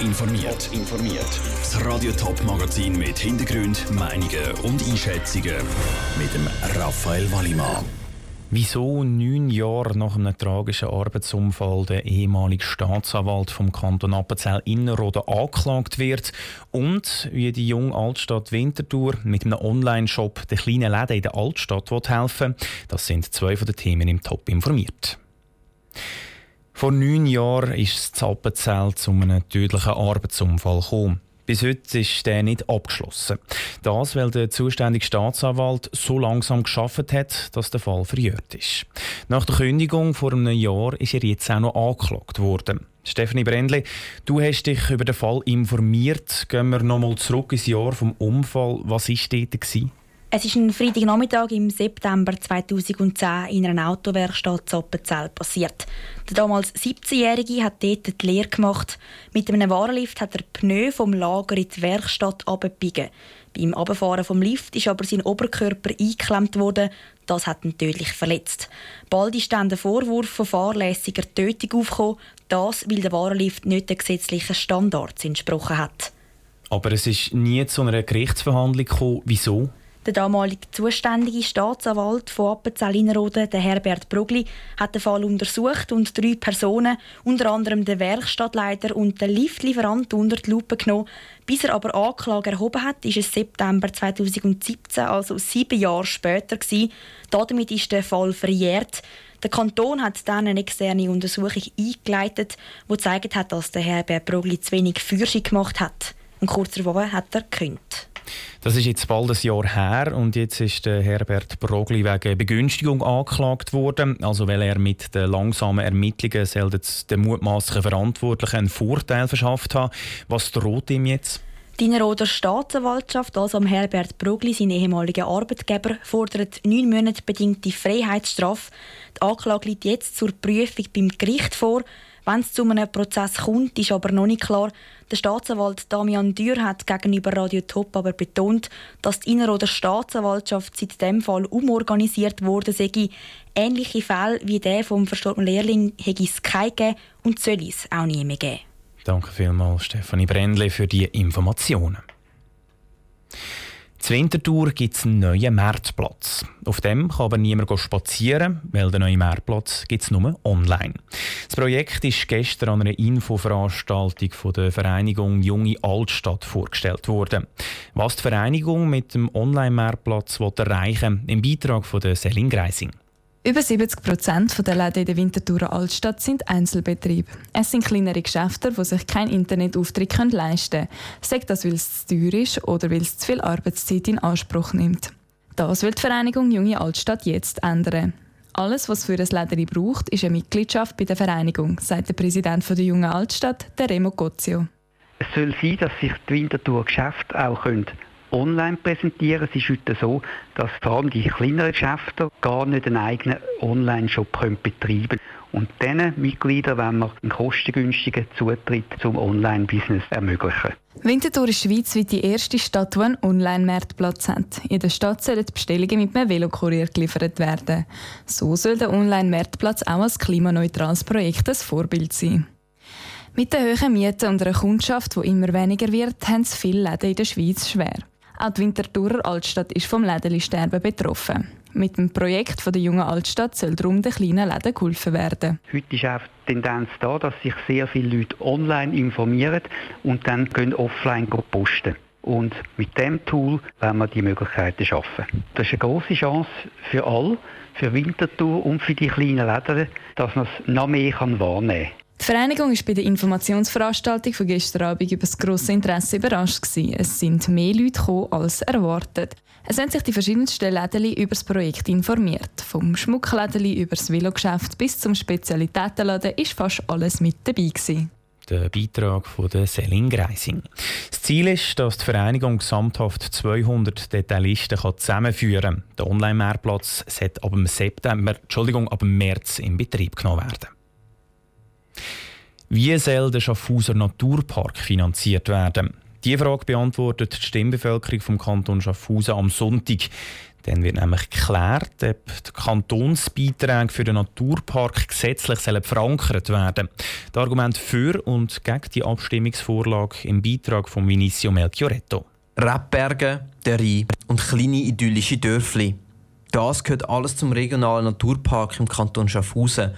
informiert. informiert. Das Radio Top Magazin mit Hintergrund, Meinungen und Einschätzungen mit dem Raphael Wallimann. Wieso neun Jahre nach einem tragischen Arbeitsunfall der ehemalige Staatsanwalt vom Kanton Appenzell Innerrhoden angeklagt wird und wie die junge Altstadt Winterthur mit einem Online-Shop den kleinen Läden in der Altstadt helfen will, das sind zwei von den Themen im Top informiert. Vor neun Jahren ist das Appenzell zu einem tödlichen Arbeitsunfall gekommen. Bis heute ist der nicht abgeschlossen. Das, weil der zuständige Staatsanwalt so langsam geschafft hat, dass der Fall verjährt ist. Nach der Kündigung vor einem Jahr ist er jetzt auch noch angeklagt worden. Stephanie Brendli, du hast dich über den Fall informiert. Gehen wir nochmal zurück ins Jahr vom Unfall. Was war dort? Gewesen? Es ist ein Freitagnachmittag im September 2010 in einer Autowerkstatt Zoppenzell passiert. Der damals 17-Jährige hat dort die Lehre gemacht. Mit einem Warenlift hat er Pneu vom Lager in die Werkstatt abgebiegen. Beim Abfahren vom Lift ist aber sein Oberkörper eingeklemmt worden. Das hat ihn tödlich verletzt. Bald ist dann der Vorwurf von fahrlässiger Tötung aufgekommen. Das, weil der Warenlift nicht den gesetzlichen Standards entsprochen hat. Aber es ist nie zu einer Gerichtsverhandlung gekommen. Wieso? Der damalige zuständige Staatsanwalt von Appenzell-Innerrhoden, Herbert Brugli, hat den Fall untersucht und drei Personen, unter anderem den Werkstattleiter und den Liftlieferant, unter die Lupe genommen. Bis er aber Anklage erhoben hat, ist es September 2017, also sieben Jahre später. Gewesen. Damit ist der Fall verjährt. Der Kanton hat dann eine externe Untersuchung eingeleitet, die gezeigt hat, dass der Herbert Brugli zu wenig Führung gemacht hat. Und kurz darauf hat er gekündigt. Das ist jetzt bald ein Jahr her und jetzt ist der Herbert Brogli wegen Begünstigung angeklagt worden. Also weil er mit den langsamen Ermittlungen den mutmaßlichen Verantwortlichen einen Vorteil verschafft hat. Was droht ihm jetzt? Die Innerrhoder Staatsanwaltschaft, also am Herbert Brugli, sein ehemaliger Arbeitgeber, fordert neun Monate bedingte Freiheitsstrafe. Die Anklage liegt jetzt zur Prüfung beim Gericht vor. Wenn es zu einem Prozess kommt, ist aber noch nicht klar. Der Staatsanwalt Damian Dürr hat gegenüber Radio Top aber betont, dass die Inneroder Staatsanwaltschaft seit dem Fall umorganisiert wurde. Ähnliche Fälle wie der vom verstorbenen Lehrling hätte es keine gegeben und soll es auch nie mehr geben. Danke vielmals, Stefanie Brändle, für die Informationen. Zur Winterthur gibt es einen neuen Marktplatz. Auf dem kann aber niemand spazieren, weil der neue Marktplatz gibt es nur online. Das Projekt ist gestern an einer Infoveranstaltung von der Vereinigung Junge Altstadt vorgestellt worden. Was die Vereinigung mit dem Online-Marktplatz erreichen will, im Beitrag von der Selin Greising. Über 70 Prozent der Läden in der Winterthurer Altstadt sind Einzelbetriebe. Es sind kleinere Geschäfte, die sich keinen Internetauftritt leisten können. Sei das, weil es zu teuer ist oder weil es zu viel Arbeitszeit in Anspruch nimmt. Das will die Vereinigung Junge Altstadt jetzt ändern. Alles, was für ein Läden braucht, ist eine Mitgliedschaft bei der Vereinigung, sagt der Präsident der Jungen Altstadt, der Remo Cozio. Es soll sein, dass sich die Winterthur Geschäfte auch können online präsentieren. Es ist heute so, dass vor allem die kleineren Geschäfte gar nicht einen eigenen Online-Shop betreiben können. Und diesen Mitgliedern wollen wir einen kostengünstigen Zutritt zum Online-Business ermöglichen. Winterthur ist schweizweit die erste Stadt, die einen Online-Marktplatz hat. In der Stadt sollen die Bestellungen mit einem Velokurier geliefert werden. So soll der Online-Marktplatz auch als klimaneutrales Projekt ein Vorbild sein. Mit den hohen Mieten und einer Kundschaft, die immer weniger wird, haben es viele Läden in der Schweiz schwer. Auch die Winterthurer Altstadt ist vom Lädeli-Sterben betroffen. Mit dem Projekt von der jungen Altstadt soll darum den kleinen Läden geholfen werden. Heute ist auch die Tendenz da, dass sich sehr viele Leute online informieren und dann können offline posten. Und mit dem Tool werden wir die Möglichkeiten schaffen. Das ist eine große Chance für alle, für Winterthur und für die kleinen Läden, dass man es noch mehr wahrnehmen kann. Die Vereinigung war bei der Informationsveranstaltung von gestern Abend über das grosse Interesse überrascht. Gewesen. Es sind mehr Leute gekommen als erwartet. Es haben sich die verschiedensten Läden über das Projekt informiert. Vom Schmuckläden über das Velogeschäft bis zum Spezialitätenladen ist fast alles mit dabei. Gewesen. Der Beitrag von der Selin Greising. Das Ziel ist, dass die Vereinigung gesamthaft 200 Detailisten zusammenführen kann. Der Online-Mehrplatz sollte ab September, Entschuldigung, ab März in Betrieb genommen werden. Wie soll der Schaffhauser Naturpark finanziert werden? Diese Frage beantwortet die Stimmbevölkerung vom Kanton Schaffhausen am Sonntag. Dann wird nämlich geklärt, ob die Kantonsbeiträge für den Naturpark gesetzlich verankert werden Das Argument für und gegen die Abstimmungsvorlage im Beitrag von Vinicio Melchioretto. Rebberge, der Rhein und kleine idyllische Dörfli. Das gehört alles zum regionalen Naturpark im Kanton Schaffhausen.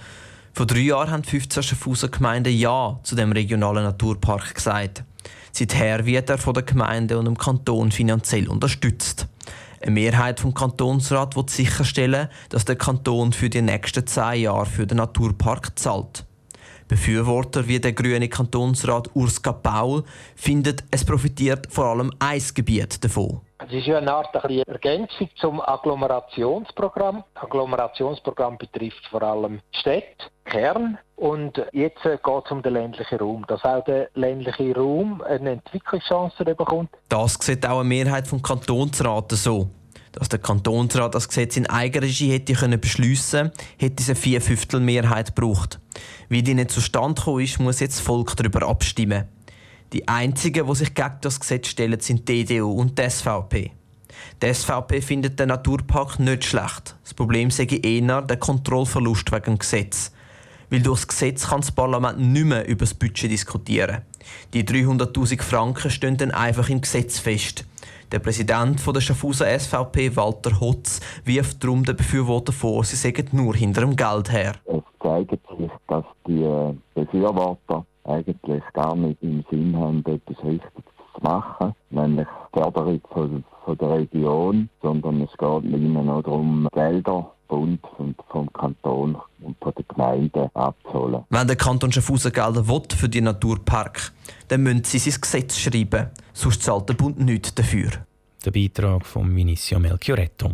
Vor drei Jahren haben 15 Schaffhauser Gemeinden Ja zu dem regionalen Naturpark gesagt. Seither wird er von der Gemeinde und dem Kanton finanziell unterstützt. Eine Mehrheit vom Kantonsrat will sicherstellen, dass der Kanton für die nächsten zehn Jahre für den Naturpark zahlt. Befürworter wie der grüne Kantonsrat Urs Paul findet, es profitiert vor allem ein Gebiet davon. Es ist ja eine Art eine Ergänzung zum Agglomerationsprogramm. Das Agglomerationsprogramm betrifft vor allem Städte, Kern. Und jetzt geht es um den ländlichen Raum, dass auch der ländliche Raum eine Entwicklungschance bekommt. Das sieht auch eine Mehrheit vom Kantonsrat so. Dass der Kantonsrat das Gesetz in Eigenregie hätte können beschliessen, hätte es eine gebraucht. Wie die nicht zustande gekommen ist, muss jetzt das Volk darüber abstimmen. Die einzigen, die sich gegen das Gesetz stellen, sind die DDU und die SVP. Die SVP findet den Naturpark nicht schlecht. Das Problem sei eher der Kontrollverlust wegen dem Gesetz. Weil durch das Gesetz kann das Parlament nicht mehr über das Budget diskutieren. Die 300.000 Franken stehen dann einfach im Gesetz fest. Der Präsident der Schaffhauser SVP, Walter Hotz, wirft darum den Befürworter vor, sie sägen nur hinter dem Geld her. Es zeigt sich, dass die Befürworter eigentlich gar nicht im Sinn haben, etwas Richtiges zu machen, nämlich Förderung von, von der Region, sondern es geht ihnen auch darum, Gelder Bund und vom Kanton und von den Gemeinden abzuholen. Wenn der Kanton Schaffhausen Gelder will für die Naturpark, dann müssen sie sein Gesetz schreiben, sonst zahlt der Bund nichts dafür. Der Beitrag von Vinicio Melchioretto.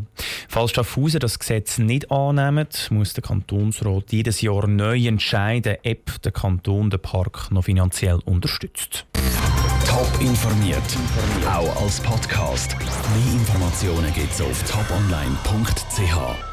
Falls Schaffhausen das Gesetz nicht annimmt, muss der Kantonsrat jedes Jahr neu entscheiden, ob der Kanton den Park noch finanziell unterstützt. Top informiert, auch als Podcast. Mehr Informationen gibt es auf toponline.ch.